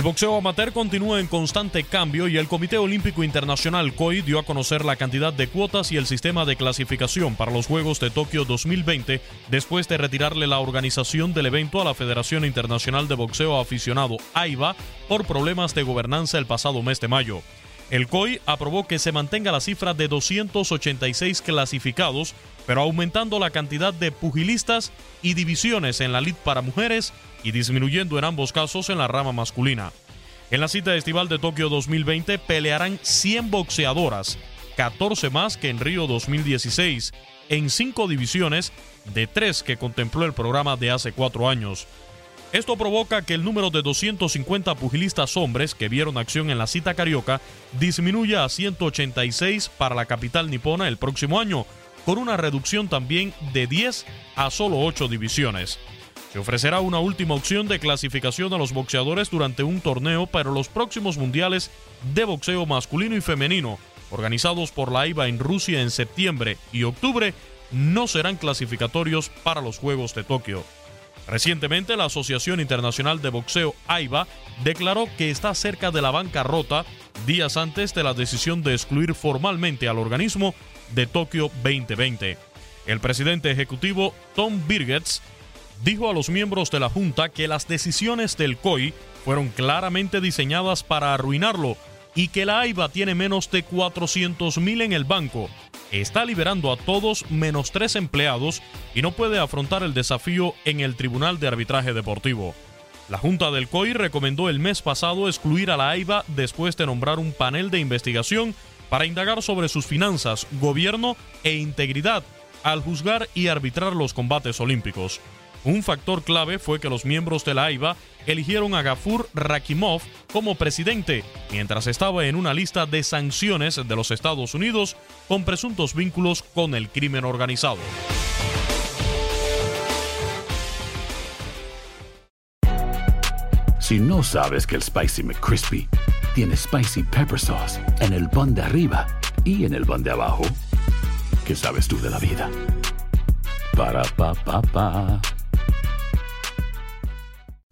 El boxeo amateur continúa en constante cambio y el Comité Olímpico Internacional COI dio a conocer la cantidad de cuotas y el sistema de clasificación para los Juegos de Tokio 2020 después de retirarle la organización del evento a la Federación Internacional de Boxeo Aficionado AIBA por problemas de gobernanza el pasado mes de mayo. El COI aprobó que se mantenga la cifra de 286 clasificados, pero aumentando la cantidad de pugilistas y divisiones en la lid para mujeres y disminuyendo en ambos casos en la rama masculina. En la cita estival de Tokio 2020 pelearán 100 boxeadoras, 14 más que en Río 2016, en cinco divisiones de tres que contempló el programa de hace cuatro años. Esto provoca que el número de 250 pugilistas hombres que vieron acción en la cita carioca disminuya a 186 para la capital nipona el próximo año, con una reducción también de 10 a solo 8 divisiones. Se ofrecerá una última opción de clasificación a los boxeadores durante un torneo para los próximos mundiales de boxeo masculino y femenino, organizados por la IVA en Rusia en septiembre y octubre, no serán clasificatorios para los Juegos de Tokio. Recientemente, la Asociación Internacional de Boxeo AIBA declaró que está cerca de la bancarrota días antes de la decisión de excluir formalmente al organismo de Tokio 2020. El presidente ejecutivo Tom Birgets dijo a los miembros de la Junta que las decisiones del COI fueron claramente diseñadas para arruinarlo y que la AIBA tiene menos de 400 mil en el banco, está liberando a todos menos tres empleados y no puede afrontar el desafío en el Tribunal de Arbitraje Deportivo. La Junta del COI recomendó el mes pasado excluir a la AIBA después de nombrar un panel de investigación para indagar sobre sus finanzas, gobierno e integridad al juzgar y arbitrar los combates olímpicos. Un factor clave fue que los miembros de la AIBA eligieron a Gafur Rakimov como presidente, mientras estaba en una lista de sanciones de los Estados Unidos con presuntos vínculos con el crimen organizado. Si no sabes que el Spicy McCrispy tiene Spicy Pepper Sauce en el pan de arriba y en el pan de abajo, ¿qué sabes tú de la vida? Para, pa, pa, pa.